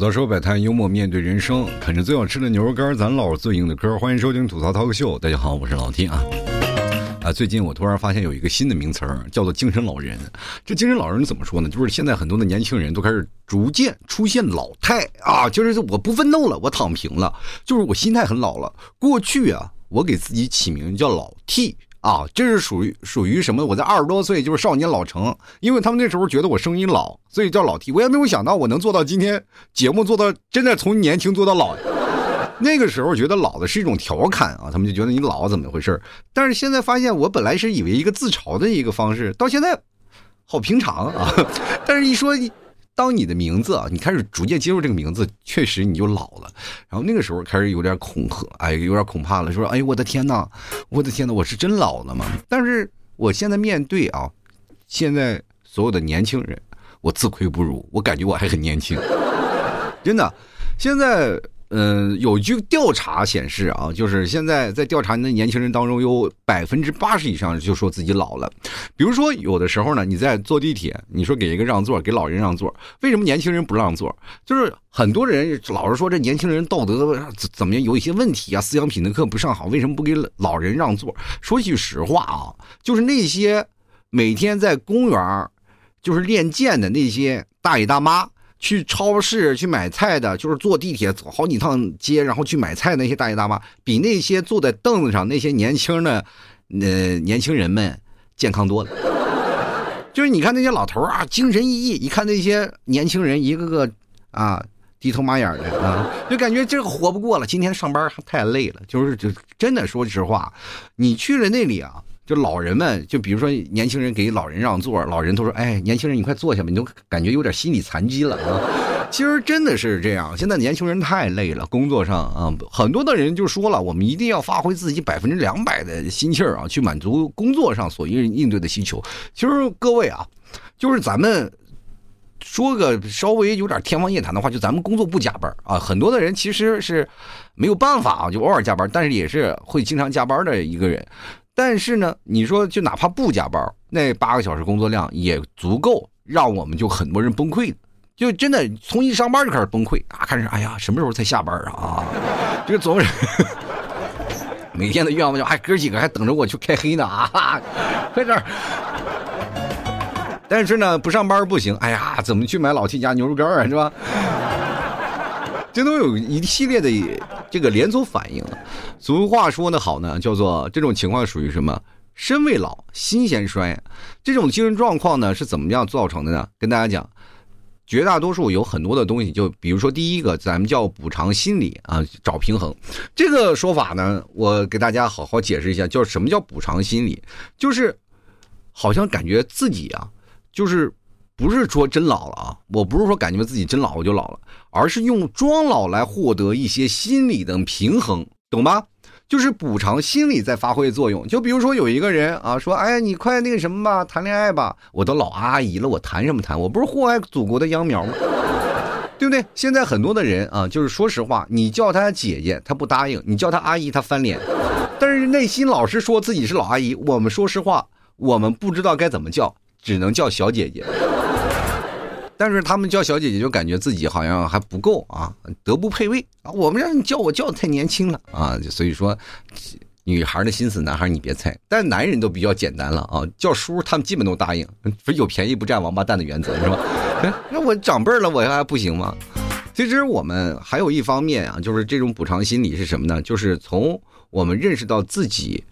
槽说摆摊，幽默面对人生，啃着最好吃的牛肉干，咱唠最硬的嗑。欢迎收听吐槽涛哥秀，大家好，我是老 T 啊。啊，最近我突然发现有一个新的名词儿，叫做精神老人。这精神老人怎么说呢？就是现在很多的年轻人都开始逐渐出现老态啊，就是我不奋斗了，我躺平了，就是我心态很老了。过去啊，我给自己起名叫老 T。啊，这是属于属于什么？我在二十多岁就是少年老成，因为他们那时候觉得我声音老，所以叫老 T。我也没有想到我能做到今天节目做到真的从年轻做到老。那个时候觉得老的是一种调侃啊，他们就觉得你老怎么回事但是现在发现，我本来是以为一个自嘲的一个方式，到现在好平常啊。但是一说。当你的名字啊，你开始逐渐接受这个名字，确实你就老了。然后那个时候开始有点恐吓，哎，有点恐怕了，说，哎，我的天哪，我的天哪，我是真老了吗？但是我现在面对啊，现在所有的年轻人，我自愧不如，我感觉我还很年轻，真的，现在。嗯，有一句调查显示啊，就是现在在调查的年轻人当中，有百分之八十以上就说自己老了。比如说，有的时候呢，你在坐地铁，你说给一个让座，给老人让座，为什么年轻人不让座？就是很多人老是说这年轻人道德怎么样，有一些问题啊，思想品德课不上好，为什么不给老人让座？说句实话啊，就是那些每天在公园就是练剑的那些大爷大妈。去超市去买菜的，就是坐地铁走好几趟街，然后去买菜那些大爷大妈，比那些坐在凳子上那些年轻的，呃，年轻人们健康多了。就是你看那些老头啊，精神奕奕；一看那些年轻人，一个个啊低头马眼的啊，就感觉这个活不过了。今天上班太累了，就是就真的说实话，你去了那里啊。就老人们，就比如说年轻人给老人让座，老人都说：“哎，年轻人你快坐下吧。”你都感觉有点心理残疾了啊。其实真的是这样，现在年轻人太累了，工作上啊，很多的人就说了，我们一定要发挥自己百分之两百的心气儿啊，去满足工作上所应应对的需求。其实各位啊，就是咱们说个稍微有点天方夜谭的话，就咱们工作不加班啊，很多的人其实是没有办法啊，就偶尔加班，但是也是会经常加班的一个人。但是呢，你说就哪怕不加班，那八个小时工作量也足够让我们就很多人崩溃就真的从一上班就开始崩溃啊！开始哎呀，什么时候才下班啊？啊 这个总是每天的愿望就哎，哥几个还等着我去开黑呢啊！快点！但是呢，不上班不行。哎呀，怎么去买老七家牛肉干啊？是吧？这都有一系列的这个连锁反应。俗话说的好呢，叫做这种情况属于什么？身未老，心先衰。这种精神状况呢，是怎么样造成的呢？跟大家讲，绝大多数有很多的东西，就比如说第一个，咱们叫补偿心理啊，找平衡。这个说法呢，我给大家好好解释一下，叫什么叫补偿心理？就是好像感觉自己啊，就是。不是说真老了啊，我不是说感觉自己真老我就老了，而是用装老来获得一些心理的平衡，懂吧？就是补偿心理在发挥作用。就比如说有一个人啊，说，哎呀，你快那个什么吧，谈恋爱吧，我都老阿姨了，我谈什么谈？我不是祸害祖国的秧苗吗？对不对？现在很多的人啊，就是说实话，你叫他姐姐，他不答应；你叫他阿姨，他翻脸。但是内心老是说自己是老阿姨。我们说实话，我们不知道该怎么叫，只能叫小姐姐。但是他们叫小姐姐，就感觉自己好像还不够啊，德不配位啊。我们让你叫我叫的太年轻了啊，所以说，女孩的心思，男孩你别猜。但男人都比较简单了啊，叫叔他们基本都答应，不是有便宜不占王八蛋的原则是吧？那我长辈了，我还不行吗？其实我们还有一方面啊，就是这种补偿心理是什么呢？就是从我们认识到自己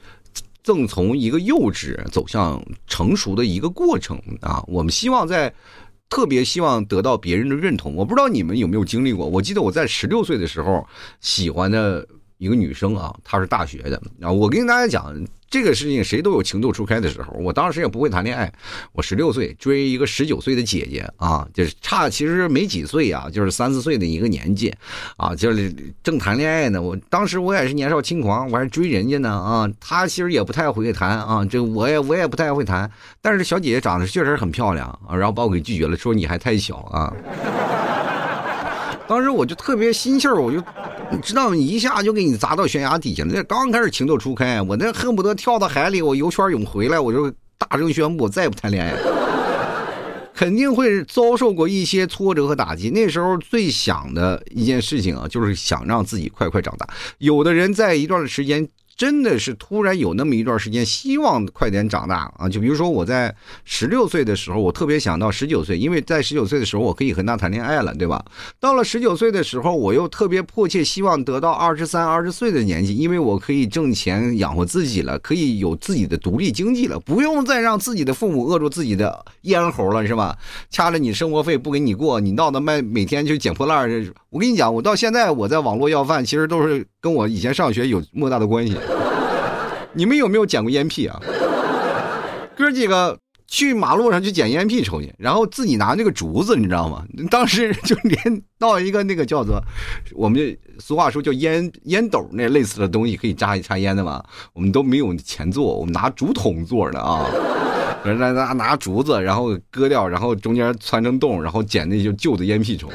正从一个幼稚走向成熟的一个过程啊，我们希望在。特别希望得到别人的认同，我不知道你们有没有经历过。我记得我在十六岁的时候，喜欢的一个女生啊，她是大学的啊，我跟大家讲。这个事情谁都有情窦初开的时候，我当时也不会谈恋爱。我十六岁追一个十九岁的姐姐啊，就是差其实没几岁啊，就是三四岁的一个年纪，啊，就是正谈恋爱呢。我当时我也是年少轻狂，我还追人家呢啊。她其实也不太会谈啊，这我也我也不太会谈。但是小姐姐长得确实很漂亮啊，然后把我给拒绝了，说你还太小啊。当时我就特别心气儿，我就。你知道你？一下就给你砸到悬崖底下了。那刚开始情窦初开，我那恨不得跳到海里，我游圈泳回来，我就大声宣布，我再也不谈恋爱。肯定会遭受过一些挫折和打击。那时候最想的一件事情啊，就是想让自己快快长大。有的人在一段时间。真的是突然有那么一段时间，希望快点长大啊！就比如说我在十六岁的时候，我特别想到十九岁，因为在十九岁的时候我可以和他谈恋爱了，对吧？到了十九岁的时候，我又特别迫切希望得到二十三、二十岁的年纪，因为我可以挣钱养活自己了，可以有自己的独立经济了，不用再让自己的父母饿住自己的咽喉了，是吧？掐着你生活费不给你过，你闹得卖每天就捡破烂我跟你讲，我到现在我在网络要饭，其实都是跟我以前上学有莫大的关系。你们有没有捡过烟屁啊？哥几个去马路上去捡烟屁抽去，然后自己拿那个竹子，你知道吗？当时就连到一个那个叫做我们俗话说叫烟烟斗那类似的东西可以扎一插烟的嘛，我们都没有钱做，我们拿竹筒做的啊。拿拿拿竹子，然后割掉，然后中间穿成洞，然后捡那些旧的烟屁抽。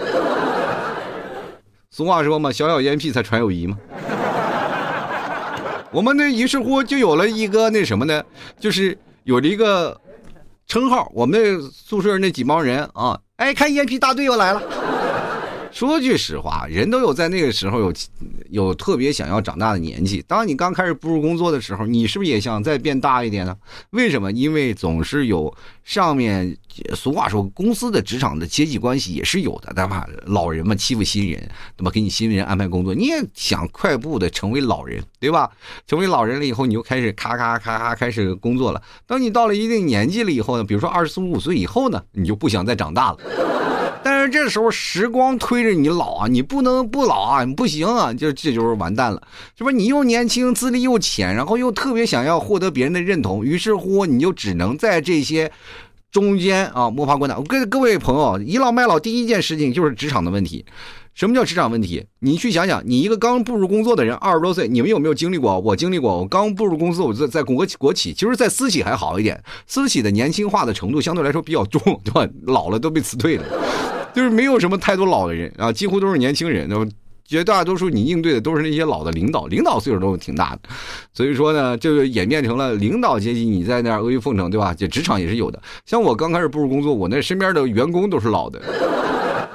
俗话说嘛，小小烟屁才传友谊嘛。我们那于是乎就有了一个那什么呢，就是有了一个称号。我们那宿舍那几帮人啊，哎，看烟皮大队又来了。说句实话，人都有在那个时候有有特别想要长大的年纪。当你刚开始步入工作的时候，你是不是也想再变大一点呢？为什么？因为总是有上面俗话说，公司的职场的阶级关系也是有的，对吧？老人们欺负新人，那么给你新人安排工作，你也想快步的成为老人，对吧？成为老人了以后，你就开始咔咔咔咔开始工作了。当你到了一定年纪了以后呢，比如说二十四五岁以后呢，你就不想再长大了。是这时候时光推着你老啊，你不能不老啊，你不行啊，就这就是完蛋了，是不是？你又年轻，资历又浅，然后又特别想要获得别人的认同，于是乎你就只能在这些中间啊摸爬滚打。我跟各位朋友倚老卖老，第一件事情就是职场的问题。什么叫职场问题？你去想想，你一个刚步入工作的人，二十多岁，你们有没有经历过？我经历过。我刚步入公司，我在在国国企，其实，在私企还好一点，私企的年轻化的程度相对来说比较重，对吧？老了都被辞退了，就是没有什么太多老的人啊，几乎都是年轻人。那么绝大多数你应对的都是那些老的领导，领导岁数都挺大的，所以说呢，就演变成了领导阶级你在那儿阿谀奉承，对吧？这职场也是有的。像我刚开始步入工作，我那身边的员工都是老的。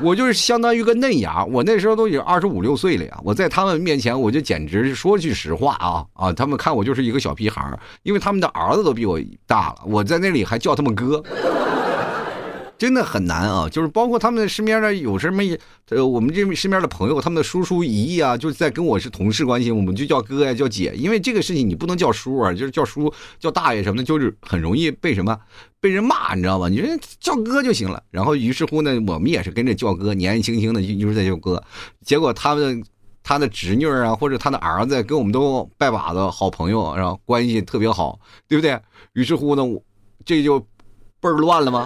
我就是相当于个嫩芽，我那时候都已经二十五六岁了呀。我在他们面前，我就简直说句实话啊啊！他们看我就是一个小屁孩因为他们的儿子都比我大了，我在那里还叫他们哥。真的很难啊，就是包括他们身边的有什么，呃，我们这身边的朋友，他们的叔叔姨姨啊，就在跟我是同事关系，我们就叫哥呀，叫姐，因为这个事情你不能叫叔啊，就是叫叔叫大爷什么的，就是很容易被什么被人骂，你知道吧？你说叫哥就行了。然后于是乎呢，我们也是跟着叫哥，年纪轻轻的就一直在叫哥。结果他们他的侄女啊，或者他的儿子跟我们都拜把子好朋友，然后关系特别好，对不对？于是乎呢，这就倍儿乱了吗？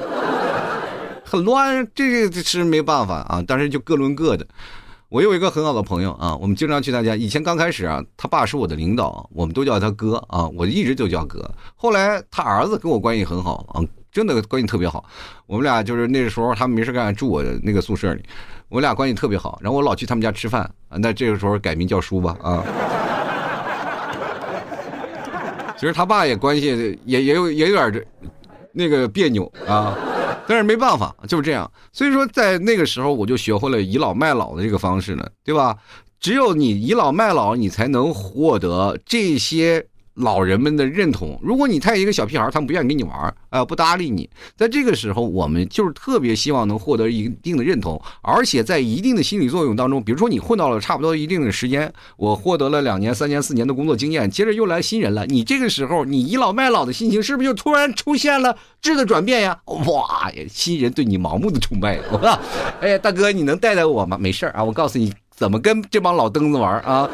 很乱，这个是没办法啊。但是就各论各的。我有一个很好的朋友啊，我们经常去他家。以前刚开始啊，他爸是我的领导，我们都叫他哥啊，我一直就叫哥。后来他儿子跟我关系很好啊，真的关系特别好。我们俩就是那时候他们没事干住我的那个宿舍里，我俩关系特别好。然后我老去他们家吃饭啊，那这个时候改名叫叔吧啊。其实他爸也关系也也有也有点这那个别扭啊。但是没办法，就是这样。所以说，在那个时候，我就学会了倚老卖老的这个方式呢，对吧？只有你倚老卖老，你才能获得这些。老人们的认同，如果你太一个小屁孩，他们不愿意跟你玩啊，不搭理你。在这个时候，我们就是特别希望能获得一定的认同，而且在一定的心理作用当中，比如说你混到了差不多一定的时间，我获得了两年、三年、四年的工作经验，接着又来新人了，你这个时候你倚老卖老的心情是不是就突然出现了质的转变呀？哇呀，新人对你盲目的崇拜，我哎呀，大哥，你能带带我吗？没事啊，我告诉你怎么跟这帮老登子玩啊。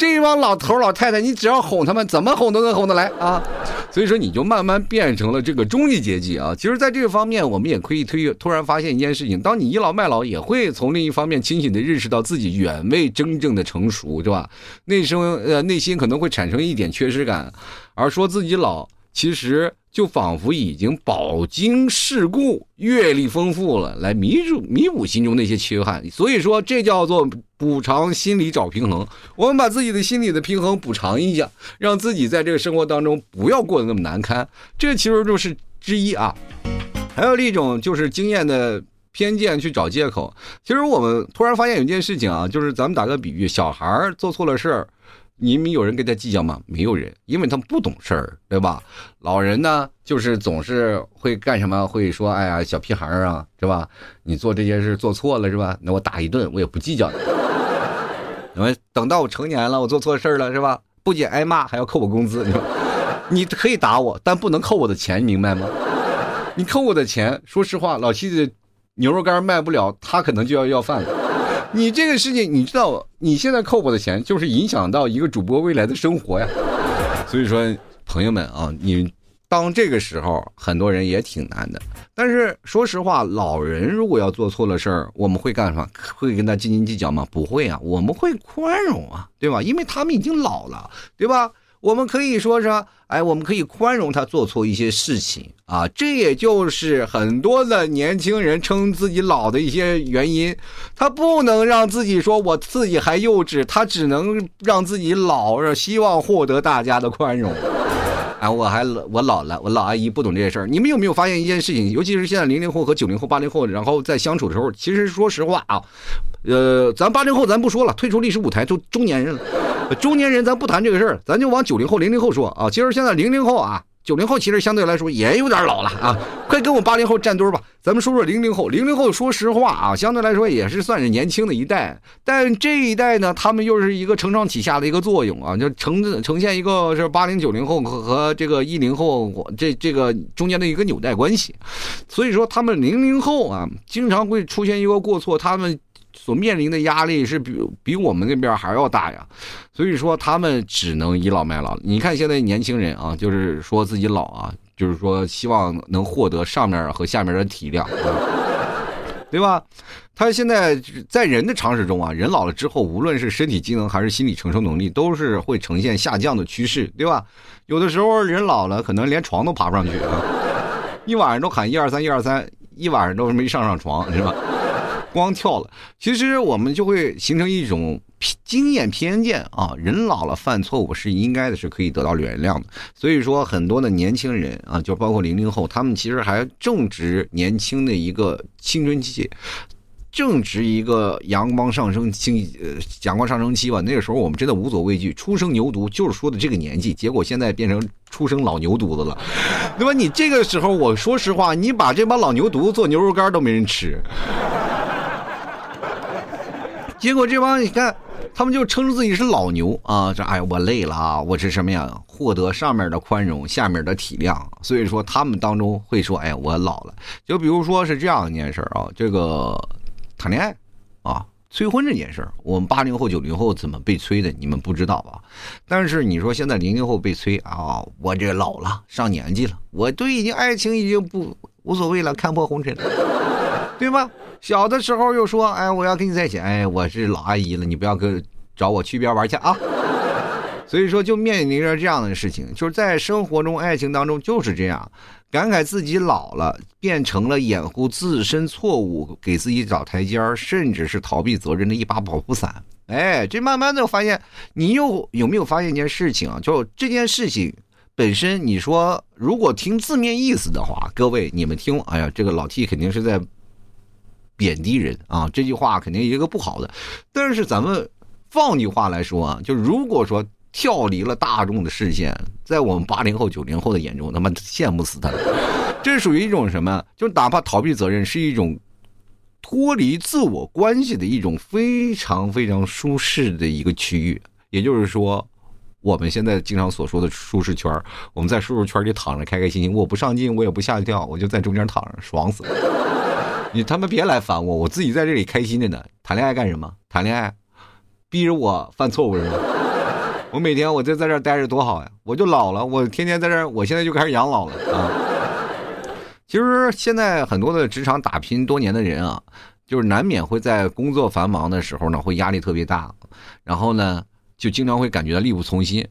这帮老头老太太，你只要哄他们，怎么哄都能哄得来啊！所以说，你就慢慢变成了这个中级阶级啊。其实，在这个方面，我们也可以推。突然发现一件事情：当你倚老卖老，也会从另一方面清醒的认识到自己远未真正的成熟，对吧？内生呃内心可能会产生一点缺失感，而说自己老，其实。就仿佛已经饱经世故、阅历丰富了，来弥补弥补心中那些缺憾。所以说，这叫做补偿心理找平衡。我们把自己的心理的平衡补偿一下，让自己在这个生活当中不要过得那么难堪。这其实就是之一啊。还有一种就是经验的偏见去找借口。其实我们突然发现有件事情啊，就是咱们打个比喻，小孩做错了事儿。你们有人跟他计较吗？没有人，因为他们不懂事儿，对吧？老人呢，就是总是会干什么？会说：“哎呀，小屁孩儿啊，是吧？你做这件事做错了，是吧？那我打一顿，我也不计较。因为等到我成年了，我做错事儿了，是吧？不仅挨骂，还要扣我工资。你可以打我，但不能扣我的钱，明白吗？你扣我的钱，说实话，老七的牛肉干卖不了，他可能就要要饭了。”你这个事情，你知道，你现在扣我的钱，就是影响到一个主播未来的生活呀。所以说，朋友们啊，你当这个时候，很多人也挺难的。但是说实话，老人如果要做错了事儿，我们会干什么？会跟他斤斤计较吗？不会啊，我们会宽容啊，对吧？因为他们已经老了，对吧？我们可以说是，哎，我们可以宽容他做错一些事情啊，这也就是很多的年轻人称自己老的一些原因。他不能让自己说我自己还幼稚，他只能让自己老，希望获得大家的宽容。啊，我还我老了，我老阿姨不懂这些事儿。你们有没有发现一件事情？尤其是现在零零后和九零后、八零后，然后在相处的时候，其实说实话啊，呃，咱八零后咱不说了，退出历史舞台，都中年人了。中年人咱不谈这个事儿，咱就往九零后、零零后说啊。其实现在零零后啊，九零后其实相对来说也有点老了啊，快跟我八零后站堆吧。咱们说说零零后，零零后说实话啊，相对来说也是算是年轻的一代，但这一代呢，他们又是一个承上启下的一个作用啊，就呈呈现一个是八零九零后和和这个一零后这这个中间的一个纽带关系。所以说，他们零零后啊，经常会出现一个过错，他们。所面临的压力是比比我们那边还要大呀，所以说他们只能倚老卖老。你看现在年轻人啊，就是说自己老啊，就是说希望能获得上面和下面的体谅，对吧？他现在在人的常识中啊，人老了之后，无论是身体机能还是心理承受能力，都是会呈现下降的趋势，对吧？有的时候人老了，可能连床都爬不上去啊，一晚上都喊一二三一二三，一晚上都没上上床，是吧？光跳了，其实我们就会形成一种经验偏见啊。人老了犯错误是应该的，是可以得到原谅的。所以说，很多的年轻人啊，就包括零零后，他们其实还正值年轻的一个青春期，正值一个阳光上升期，呃，阳光上升期吧。那个时候我们真的无所畏惧，初生牛犊就是说的这个年纪。结果现在变成初生老牛犊子了，对吧？你这个时候，我说实话，你把这帮老牛犊做牛肉干都没人吃。结果这帮你看，他们就称自己是老牛啊！这哎，我累了啊！我是什么呀？获得上面的宽容，下面的体谅。所以说，他们当中会说：“哎，我老了。”就比如说是这样一件事啊，这个谈恋爱啊，催婚这件事儿，我们八零后、九零后怎么被催的？你们不知道吧？但是你说现在零零后被催啊，我这老了，上年纪了，我都已经爱情已经不无所谓了，看破红尘，对吧？小的时候又说，哎，我要跟你在一起，哎，我是老阿姨了，你不要跟找我去边玩去啊。所以说，就面临着这样的事情，就是在生活中、爱情当中就是这样，感慨自己老了，变成了掩护自身错误、给自己找台阶儿，甚至是逃避责任的一把保护伞。哎，这慢慢的发现，你又有没有发现一件事情啊？就这件事情本身，你说如果听字面意思的话，各位你们听，哎呀，这个老 T 肯定是在。贬低人啊，这句话肯定一个不好的。但是咱们放句话来说啊，就如果说跳离了大众的视线，在我们八零后、九零后的眼中，他妈羡慕死他了。这属于一种什么？就哪怕逃避责任，是一种脱离自我关系的一种非常非常舒适的一个区域。也就是说，我们现在经常所说的舒适圈，我们在舒适圈里躺着，开开心心，我不上进，我也不下跳，我就在中间躺着，爽死了。你他妈别来烦我，我自己在这里开心着呢。谈恋爱干什么？谈恋爱，逼着我犯错误是吗？我每天我就在这待着多好呀！我就老了，我天天在这，我现在就开始养老了啊。其实现在很多的职场打拼多年的人啊，就是难免会在工作繁忙的时候呢，会压力特别大，然后呢，就经常会感觉到力不从心。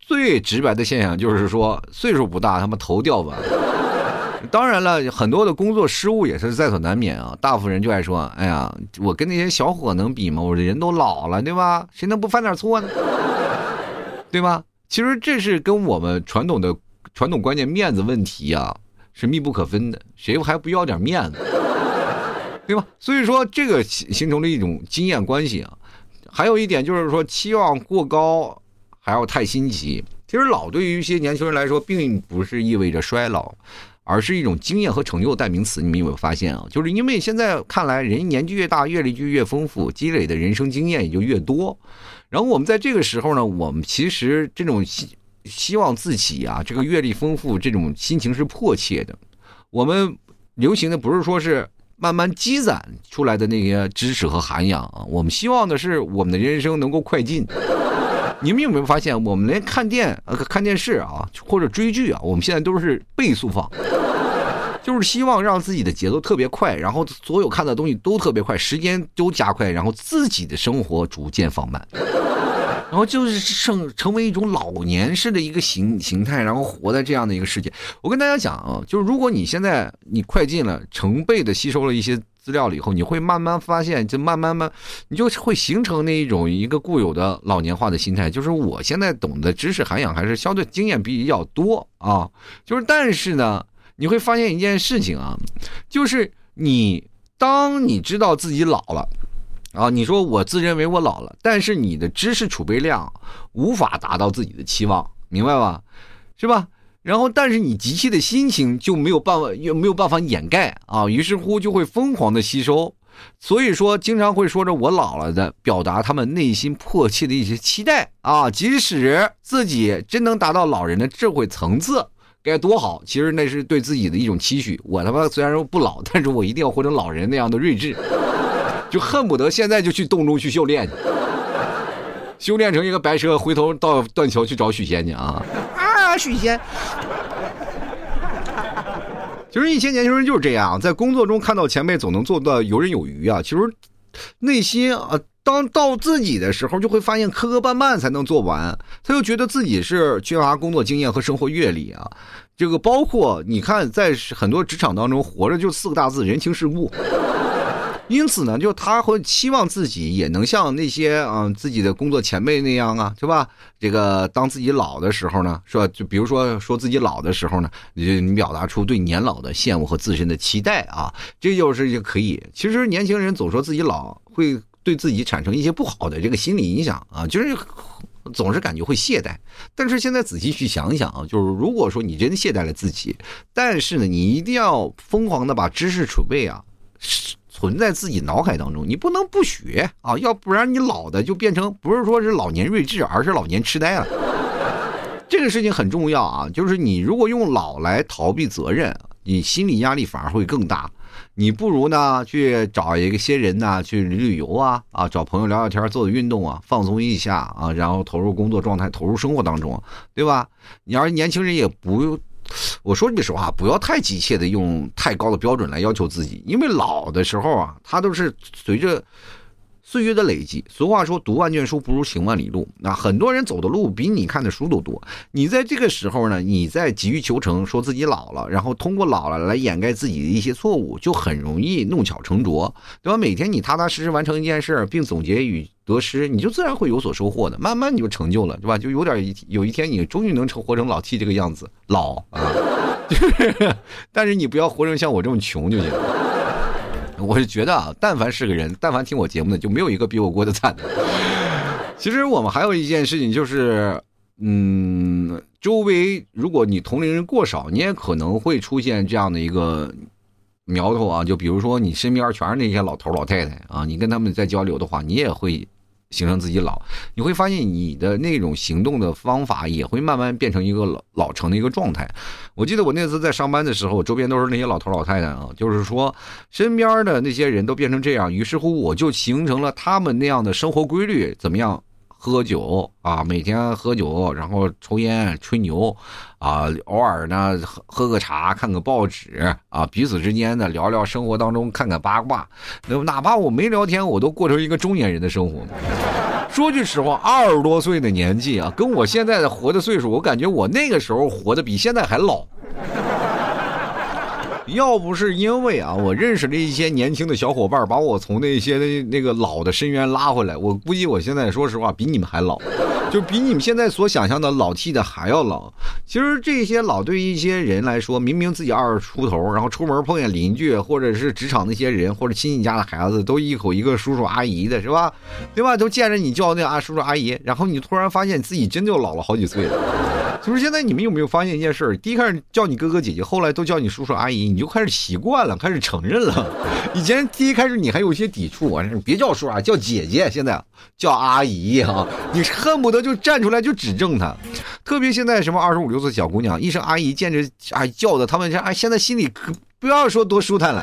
最直白的现象就是说，岁数不大，他妈头掉完。当然了，很多的工作失误也是在所难免啊。大部分人就爱说：“哎呀，我跟那些小伙能比吗？我这人都老了，对吧？谁能不犯点错呢？对吧？”其实这是跟我们传统的传统观念面子问题啊是密不可分的，谁还不要点面子，对吧？所以说这个形形成了一种经验关系啊。还有一点就是说，期望过高还要太新奇。其实老对于一些年轻人来说，并不是意味着衰老，而是一种经验和成就代名词。你们有没有发现啊？就是因为现在看来，人年纪越大，阅历就越丰富，积累的人生经验也就越多。然后我们在这个时候呢，我们其实这种希希望自己啊，这个阅历丰富，这种心情是迫切的。我们流行的不是说是慢慢积攒出来的那些知识和涵养啊，我们希望的是我们的人生能够快进。你们有没有发现，我们连看电呃看电视啊，或者追剧啊，我们现在都是倍速放，就是希望让自己的节奏特别快，然后所有看的东西都特别快，时间都加快，然后自己的生活逐渐放慢，然后就是成成为一种老年式的一个形形态，然后活在这样的一个世界。我跟大家讲啊，就是如果你现在你快进了，成倍的吸收了一些。资料了以后，你会慢慢发现，就慢慢慢，你就会形成那一种一个固有的老年化的心态，就是我现在懂的知识涵养还是相对经验比较多啊，就是但是呢，你会发现一件事情啊，就是你当你知道自己老了啊，你说我自认为我老了，但是你的知识储备量无法达到自己的期望，明白吧？是吧？然后，但是你急切的心情就没有办法，又没有办法掩盖啊，于是乎就会疯狂的吸收，所以说经常会说着我老了的，表达他们内心迫切的一些期待啊，即使自己真能达到老人的智慧层次，该多好！其实那是对自己的一种期许。我他妈虽然说不老，但是我一定要活成老人那样的睿智，就恨不得现在就去洞中去修炼去，修炼成一个白蛇，回头到断桥去找许仙去啊。许仙，其 实一些年轻人就是这样，在工作中看到前辈总能做到游刃有余啊，其实内心啊，当到自己的时候，就会发现磕磕绊绊才能做完，他就觉得自己是缺乏工作经验和生活阅历啊。这个包括你看，在很多职场当中，活着就四个大字：人情世故。因此呢，就他会期望自己也能像那些啊自己的工作前辈那样啊，是吧？这个当自己老的时候呢，是吧？就比如说说自己老的时候呢，你你表达出对年老的羡慕和自身的期待啊，这就是就可以。其实年轻人总说自己老，会对自己产生一些不好的这个心理影响啊，就是总是感觉会懈怠。但是现在仔细去想想啊，就是如果说你真懈怠了自己，但是呢，你一定要疯狂的把知识储备啊。存在自己脑海当中，你不能不学啊，要不然你老的就变成不是说是老年睿智，而是老年痴呆了。这个事情很重要啊，就是你如果用老来逃避责任，你心理压力反而会更大。你不如呢去找一个些人呢去旅旅游啊啊，找朋友聊聊天，做做运动啊，放松一下啊，然后投入工作状态，投入生活当中，对吧？你要是年轻人也不。我说句实话，不要太急切的用太高的标准来要求自己，因为老的时候啊，他都是随着岁月的累积。俗话说，读万卷书不如行万里路。那很多人走的路比你看的书都多。你在这个时候呢，你在急于求成，说自己老了，然后通过老了来掩盖自己的一些错误，就很容易弄巧成拙，对吧？每天你踏踏实实完成一件事，并总结与。得失，你就自然会有所收获的。慢慢你就成就了，对吧？就有点有一天你终于能成活成老 T 这个样子，老啊，就是。但是你不要活成像我这么穷就行。我是觉得啊，但凡是个人，但凡听我节目的，就没有一个比我过得惨的。其实我们还有一件事情就是，嗯，周围如果你同龄人过少，你也可能会出现这样的一个。苗头啊，就比如说你身边全是那些老头老太太啊，你跟他们在交流的话，你也会形成自己老。你会发现你的那种行动的方法也会慢慢变成一个老老成的一个状态。我记得我那次在上班的时候，周边都是那些老头老太太啊，就是说身边的那些人都变成这样，于是乎我就形成了他们那样的生活规律，怎么样？喝酒啊，每天喝酒，然后抽烟、吹牛，啊，偶尔呢喝喝个茶，看个报纸，啊，彼此之间呢聊聊生活当中，看看八卦。那哪怕我没聊天，我都过成一个中年人的生活。说句实话，二十多岁的年纪啊，跟我现在的活的岁数，我感觉我那个时候活的比现在还老。要不是因为啊，我认识了一些年轻的小伙伴，把我从那些那个老的深渊拉回来，我估计我现在说实话比你们还老。就比你们现在所想象的老气的还要老。其实这些老对于一些人来说，明明自己二十出头，然后出门碰见邻居或者是职场那些人或者亲戚家的孩子，都一口一个叔叔阿姨的，是吧？对吧？都见着你叫那啊叔叔阿姨，然后你突然发现自己真就老了好几岁了。就是现在你们有没有发现一件事？第一开始叫你哥哥姐姐，后来都叫你叔叔阿姨，你就开始习惯了，开始承认了。以前第一开始你还有一些抵触啊，别叫叔啊，叫姐姐。现在叫阿姨啊，你恨不得就站出来就指正他。特别现在什么二十五六岁小姑娘一声阿姨，见着啊叫的他们家哎，现在心里可不要说多舒坦了，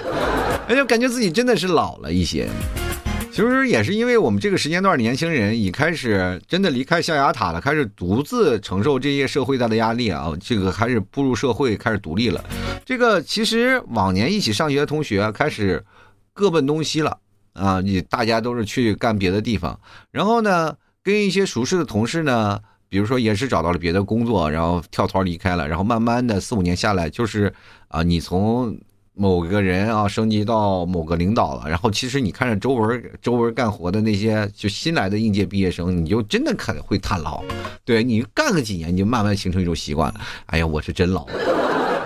哎就感觉自己真的是老了一些。其实也是因为我们这个时间段年轻人已开始真的离开象牙塔了，开始独自承受这些社会大的压力啊，这个开始步入社会，开始独立了。这个其实往年一起上学的同学开始各奔东西了啊，你大家都是去干别的地方，然后呢，跟一些熟识的同事呢，比如说也是找到了别的工作，然后跳槽离开了，然后慢慢的四五年下来，就是啊，你从。某个人啊，升级到某个领导了，然后其实你看着周围周围干活的那些就新来的应届毕业生，你就真的可能会叹老。对你干个几年，你就慢慢形成一种习惯了。哎呀，我是真老。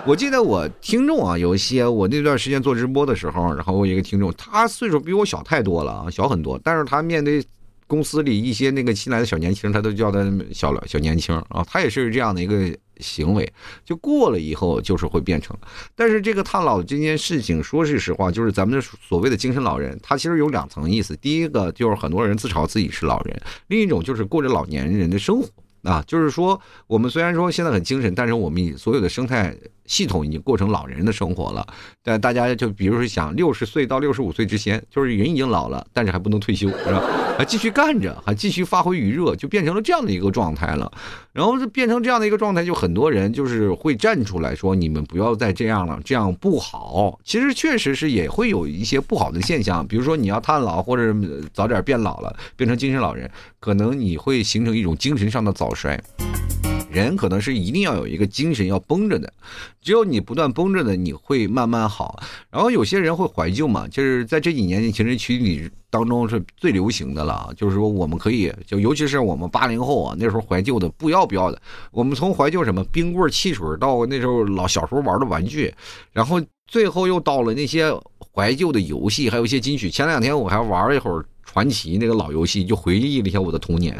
我记得我听众啊，有一些我那段时间做直播的时候，然后我一个听众，他岁数比我小太多了啊，小很多，但是他面对。公司里一些那个新来的小年轻，他都叫他小小年轻啊，他也是这样的一个行为，就过了以后就是会变成。但是这个他老这件事情，说句实话，就是咱们所谓的精神老人，他其实有两层意思。第一个就是很多人自嘲自己是老人，另一种就是过着老年人的生活啊，就是说我们虽然说现在很精神，但是我们所有的生态。系统已经过成老人的生活了，但大家就比如说想六十岁到六十五岁之前，就是人已经老了，但是还不能退休，是吧？还继续干着，还继续发挥余热，就变成了这样的一个状态了。然后就变成这样的一个状态，就很多人就是会站出来说：“你们不要再这样了，这样不好。”其实确实是也会有一些不好的现象，比如说你要叹老，或者早点变老了，变成精神老人，可能你会形成一种精神上的早衰。人可能是一定要有一个精神要绷着的，只有你不断绷着的，你会慢慢好。然后有些人会怀旧嘛，就是在这几年年轻人群里当中是最流行的了。就是说我们可以，就尤其是我们八零后啊，那时候怀旧的不要不要的。我们从怀旧什么冰棍、汽水到那时候老小时候玩的玩具，然后最后又到了那些怀旧的游戏，还有一些金曲。前两天我还玩了一会儿传奇那个老游戏，就回忆了一下我的童年。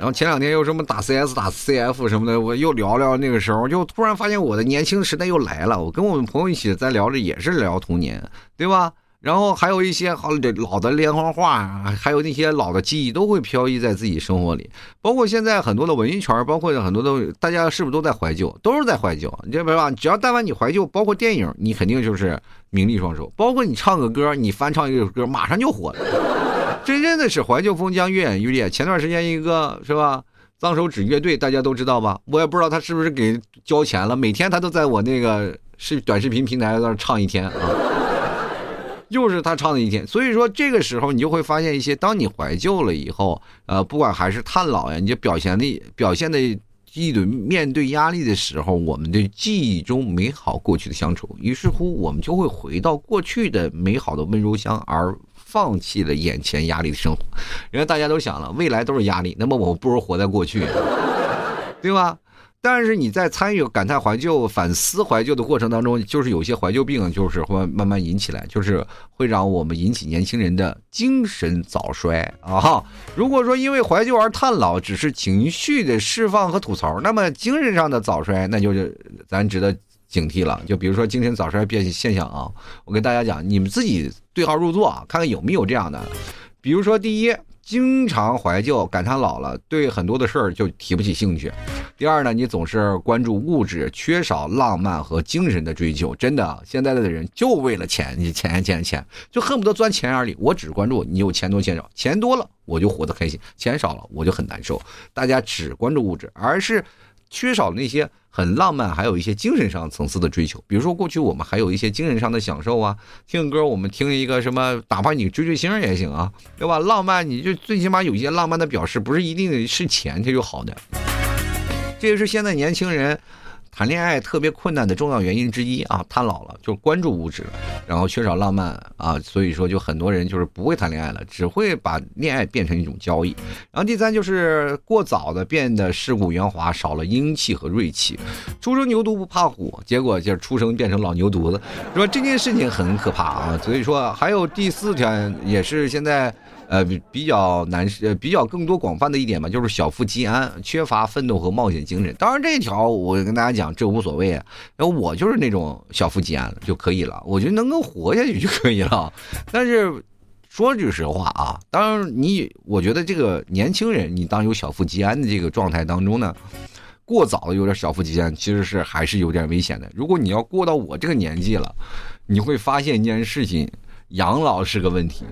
然后前两天又什么打 CS 打 CF 什么的，我又聊聊那个时候，就突然发现我的年轻时代又来了。我跟我们朋友一起在聊着，也是聊童年，对吧？然后还有一些好老的连环画，还有那些老的记忆都会飘逸在自己生活里。包括现在很多的文艺圈，包括很多的大家是不是都在怀旧？都是在怀旧，你明白吧？只要但凡你怀旧，包括电影，你肯定就是名利双收。包括你唱个歌，你翻唱一首歌，马上就火了。真正的是怀旧风将越演越烈。前段时间一个是吧，脏手指乐队大家都知道吧？我也不知道他是不是给交钱了，每天他都在我那个视短视频平台那唱一天啊，又是他唱的一天。所以说这个时候你就会发现一些，当你怀旧了以后，呃，不管还是叹老呀，你就表现的表现的一种面对压力的时候，我们的记忆中美好过去的乡愁，于是乎我们就会回到过去的美好的温柔乡而。放弃了眼前压力的生活，因为大家都想了，未来都是压力，那么我们不如活在过去，对吧？但是你在参与感叹怀旧、反思怀旧的过程当中，就是有些怀旧病，就是会慢慢引起来，就是会让我们引起年轻人的精神早衰啊。如果说因为怀旧而叹老，只是情绪的释放和吐槽，那么精神上的早衰，那就是咱值得。警惕了，就比如说精神早衰变现象啊，我跟大家讲，你们自己对号入座啊，看看有没有这样的。比如说，第一，经常怀旧感叹老了，对很多的事儿就提不起兴趣；第二呢，你总是关注物质，缺少浪漫和精神的追求。真的，现在的人就为了钱，你钱钱钱，就恨不得钻钱眼里。我只关注你有钱多钱少，钱多了我就活得开心，钱少了我就很难受。大家只关注物质，而是。缺少那些很浪漫，还有一些精神上层次的追求。比如说，过去我们还有一些精神上的享受啊，听歌我们听一个什么，打发你追追星也行啊，对吧？浪漫你就最起码有一些浪漫的表示，不是一定是钱它就好的。这也是现在年轻人谈恋爱特别困难的重要原因之一啊，太老了，就关注物质，然后缺少浪漫啊，所以说就很多人就是不会谈恋爱了，只会把恋爱变成一种交易。然后第三就是过早的变得世故圆滑，少了英气和锐气。初生牛犊不怕虎，结果就是出生变成老牛犊子，是吧？这件事情很可怕啊。所以说还有第四条也是现在。呃，比较难，呃，比较更多广泛的一点吧，就是小富即安，缺乏奋斗和冒险精神。当然，这一条我跟大家讲，这无所谓啊。然后我就是那种小富即安就可以了，我觉得能够活下去就可以了。但是说句实话啊，当然你，我觉得这个年轻人，你当有小富即安的这个状态当中呢，过早的有点小富即安，其实是还是有点危险的。如果你要过到我这个年纪了，你会发现一件事情，养老是个问题。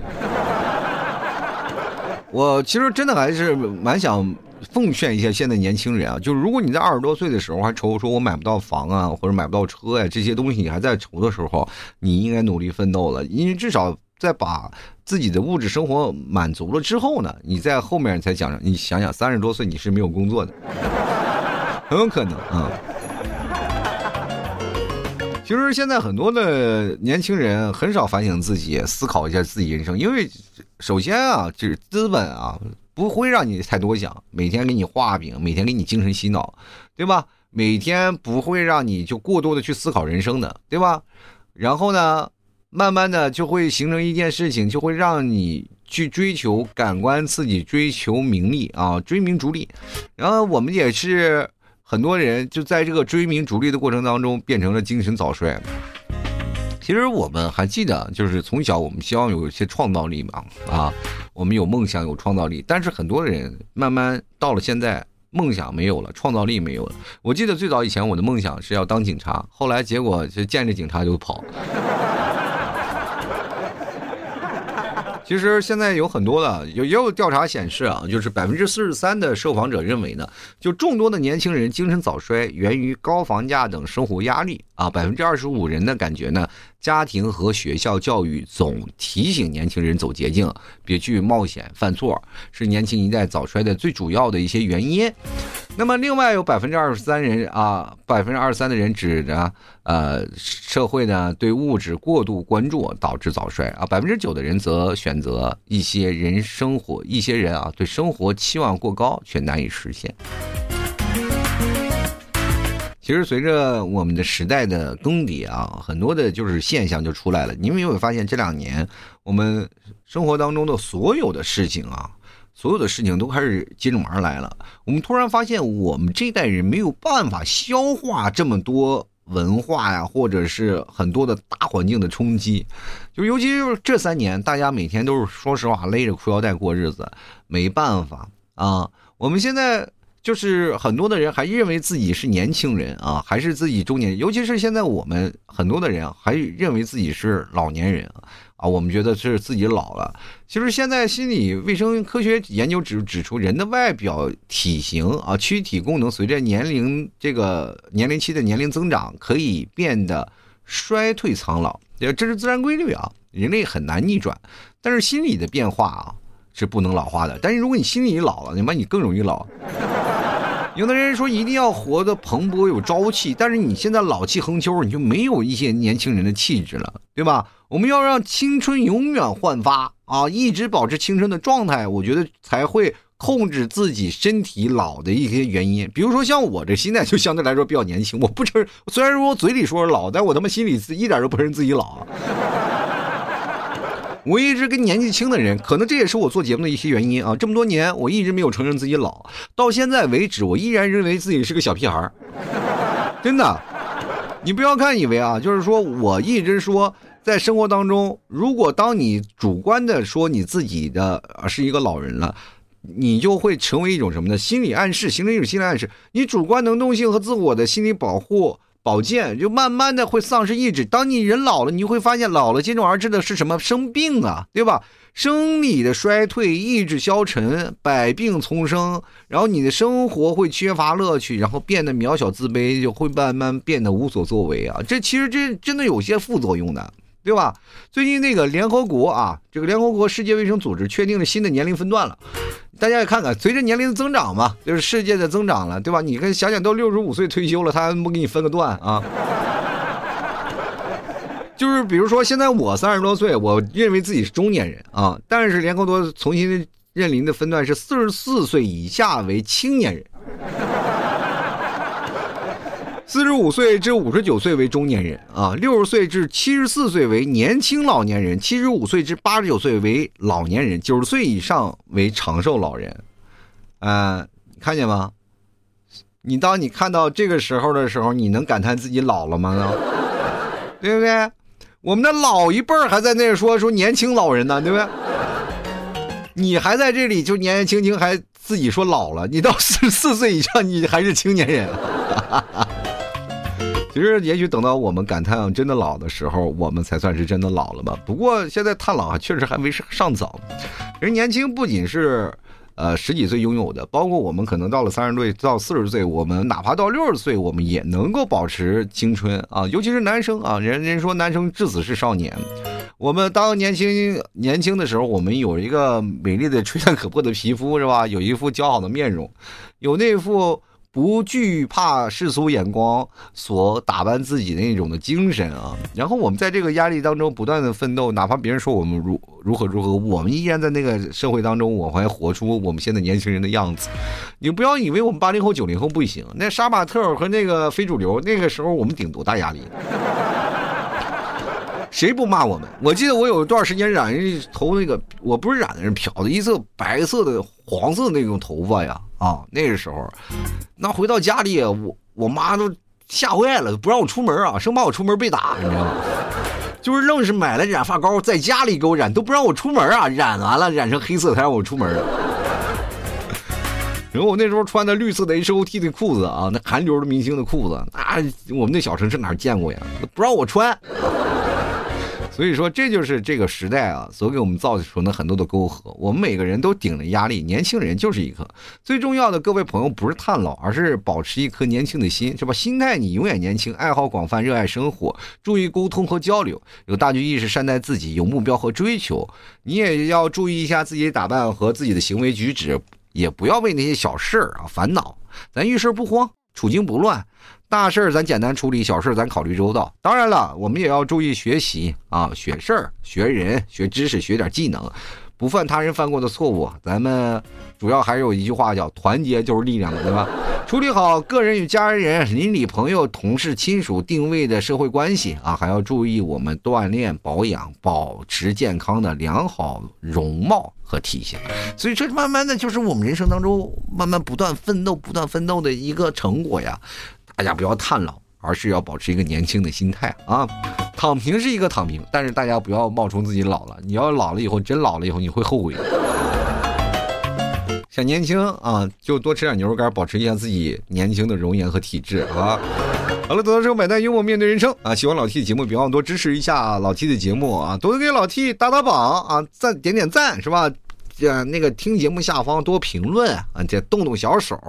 我其实真的还是蛮想奉劝一下现在年轻人啊，就是如果你在二十多岁的时候还愁说我买不到房啊，或者买不到车呀，这些东西你还在愁的时候，你应该努力奋斗了，因为至少在把自己的物质生活满足了之后呢，你在后面才讲，你想想三十多岁你是没有工作的，很有可能啊。其实现在很多的年轻人很少反省自己，思考一下自己人生，因为首先啊，就是资本啊不会让你太多想，每天给你画饼，每天给你精神洗脑，对吧？每天不会让你就过多的去思考人生的，对吧？然后呢，慢慢的就会形成一件事情，就会让你去追求感官刺激，追求名利啊，追名逐利。然后我们也是。很多人就在这个追名逐利的过程当中，变成了精神早衰。其实我们还记得，就是从小我们希望有一些创造力嘛，啊，我们有梦想，有创造力。但是很多人慢慢到了现在，梦想没有了，创造力没有了。我记得最早以前我的梦想是要当警察，后来结果就见着警察就跑。其实现在有很多的，有也有调查显示啊，就是百分之四十三的受访者认为呢，就众多的年轻人精神早衰源于高房价等生活压力啊，百分之二十五人的感觉呢。家庭和学校教育总提醒年轻人走捷径，别去冒险犯错，是年轻一代早衰的最主要的一些原因。那么，另外有百分之二十三人啊，百分之二十三的人指着呃社会呢对物质过度关注导致早衰啊，百分之九的人则选择一些人生活，一些人啊对生活期望过高却难以实现。其实随着我们的时代的更迭啊，很多的就是现象就出来了。你们有没有发现这两年我们生活当中的所有的事情啊，所有的事情都开始接踵而来了。我们突然发现，我们这代人没有办法消化这么多文化呀，或者是很多的大环境的冲击。就尤其是这三年，大家每天都是说实话勒着裤腰带过日子，没办法啊。我们现在。就是很多的人还认为自己是年轻人啊，还是自己中年，尤其是现在我们很多的人还认为自己是老年人啊，我们觉得是自己老了。其实现在心理卫生科学研究指指出，人的外表体型啊，躯体功能随着年龄这个年龄期的年龄增长，可以变得衰退苍老，这是自然规律啊，人类很难逆转。但是心理的变化啊是不能老化的，但是如果你心里老了，你妈你更容易老。有的人说一定要活得蓬勃有朝气，但是你现在老气横秋，你就没有一些年轻人的气质了，对吧？我们要让青春永远焕发啊，一直保持青春的状态，我觉得才会控制自己身体老的一些原因。比如说像我这现在就相对来说比较年轻，我不承认，虽然说我嘴里说老，但我他妈心里一点都不认自己老。我一直跟年纪轻的人，可能这也是我做节目的一些原因啊。这么多年，我一直没有承认自己老，到现在为止，我依然认为自己是个小屁孩真的，你不要看以为啊，就是说我一直说，在生活当中，如果当你主观的说你自己的是一个老人了，你就会成为一种什么呢？心理暗示，形成一种心理暗示。你主观能动性和自我的心理保护。保健就慢慢的会丧失意志。当你人老了，你会发现老了接踵而至的是什么？生病啊，对吧？生理的衰退，意志消沉，百病丛生。然后你的生活会缺乏乐趣，然后变得渺小自卑，就会慢慢变得无所作为啊。这其实这真的有些副作用的。对吧？最近那个联合国啊，这个联合国世界卫生组织确定了新的年龄分段了。大家也看看，随着年龄的增长嘛，就是世界的增长了，对吧？你看想想，都六十五岁退休了，他还不给你分个段啊？就是比如说，现在我三十多岁，我认为自己是中年人啊，但是联合国重新认领的分段是四十四岁以下为青年人。四十五岁至五十九岁为中年人啊，六十岁至七十四岁为年轻老年人，七十五岁至八十九岁为老年人，九十岁以上为长寿老人。啊，看见吗？你当你看到这个时候的时候，你能感叹自己老了吗？对不对？我们的老一辈儿还在那说说年轻老人呢，对不对？你还在这里就年年轻轻，还自己说老了。你到四十四岁以上，你还是青年人。其实，也许等到我们感叹真的老的时候，我们才算是真的老了吧。不过，现在叹老，确实还为时尚早。人年轻不仅是呃十几岁拥有的，包括我们可能到了三十岁到四十岁，我们哪怕到六十岁，我们也能够保持青春啊。尤其是男生啊，人人说男生至死是少年。我们当年轻年轻的时候，我们有一个美丽的吹弹可破的皮肤，是吧？有一副姣好的面容，有那副。不惧怕世俗眼光所打扮自己的那种的精神啊，然后我们在这个压力当中不断的奋斗，哪怕别人说我们如如何如何，我们依然在那个社会当中，我还活出我们现在年轻人的样子。你不要以为我们八零后九零后不行，那杀马特和那个非主流，那个时候我们顶多大压力。谁不骂我们？我记得我有一段时间染一头那个，我不是染的，是漂的一色白色的黄色那种头发呀啊！那个时候，那回到家里，我我妈都吓坏了，不让我出门啊，生怕我出门被打，你知道吗？就是愣是买了染发膏，在家里给我染，都不让我出门啊！染完了染成黑色才让我出门。然后我那时候穿的绿色的 H O T 的裤子啊，那韩流的明星的裤子啊，我们那小城市哪见过呀？不让我穿。所以说，这就是这个时代啊，所给我们造成的很多的沟壑。我们每个人都顶着压力，年轻人就是一颗最重要的。各位朋友，不是叹老，而是保持一颗年轻的心，是吧？心态你永远年轻，爱好广泛，热爱生活，注意沟通和交流，有大局意识，善待自己，有目标和追求。你也要注意一下自己的打扮和自己的行为举止，也不要为那些小事儿啊烦恼。咱遇事不慌，处境不乱。大事儿咱简单处理，小事儿咱考虑周到。当然了，我们也要注意学习啊，学事儿、学人、学知识、学点技能，不犯他人犯过的错误。咱们主要还有一句话叫“团结就是力量”，对吧？处理好个人与家人、邻里朋友、同事、亲属定位的社会关系啊，还要注意我们锻炼、保养、保持健康的良好容貌和体型。所以这慢慢的就是我们人生当中慢慢不断奋斗、不断奋斗的一个成果呀。大家不要叹老，而是要保持一个年轻的心态啊！躺平是一个躺平，但是大家不要冒充自己老了。你要老了以后，真老了以后，你会后悔。想年轻啊，就多吃点牛肉干，保持一下自己年轻的容颜和体质啊！好了，多多生活，买单，幽默面对人生啊！喜欢老 T 的节目，别忘多支持一下老 T 的节目啊！多给老 T 打打榜啊，赞点点赞是吧？这那个听节目下方多评论啊，这动动小手，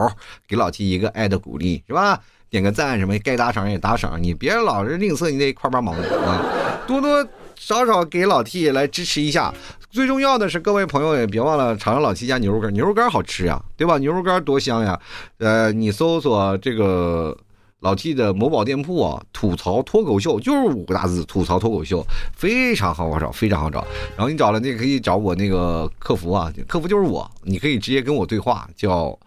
给老 T 一个爱的鼓励是吧？点个赞什么，该打赏也打赏，你别老是吝啬你那块八毛的啊，多多少少给老 T 来支持一下。最重要的是，各位朋友也别忘了尝尝老 T 家牛肉干，牛肉干好吃呀，对吧？牛肉干多香呀！呃，你搜索这个老 T 的某宝店铺啊，吐槽脱口秀就是五个大字，吐槽脱口秀非常好找，非常好找。然后你找了，你可以找我那个客服啊，客服就是我，你可以直接跟我对话，叫。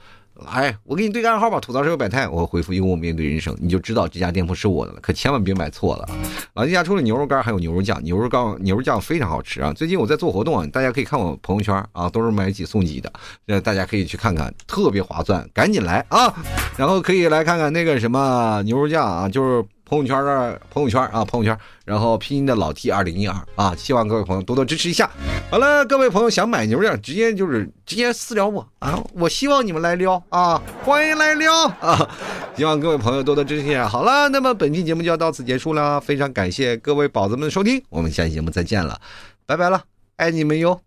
哎，我给你对个暗号吧，吐槽社会百态，我回复幽默面对人生，你就知道这家店铺是我的了。可千万别买错了。老弟家除了牛肉干，还有牛肉酱，牛肉干牛肉酱非常好吃啊！最近我在做活动啊，大家可以看我朋友圈啊，都是买几送几的，呃，大家可以去看看，特别划算，赶紧来啊！然后可以来看看那个什么牛肉酱啊，就是。朋友圈的朋友圈啊，朋友圈，然后拼音的老 T 二零一二啊，希望各位朋友多多支持一下。好了，各位朋友想买牛肉，直接就是直接私聊我啊，我希望你们来撩啊，欢迎来撩啊，希望各位朋友多多支持一下。好了，那么本期节目就要到此结束了，非常感谢各位宝子们的收听，我们下期节目再见了，拜拜了，爱你们哟。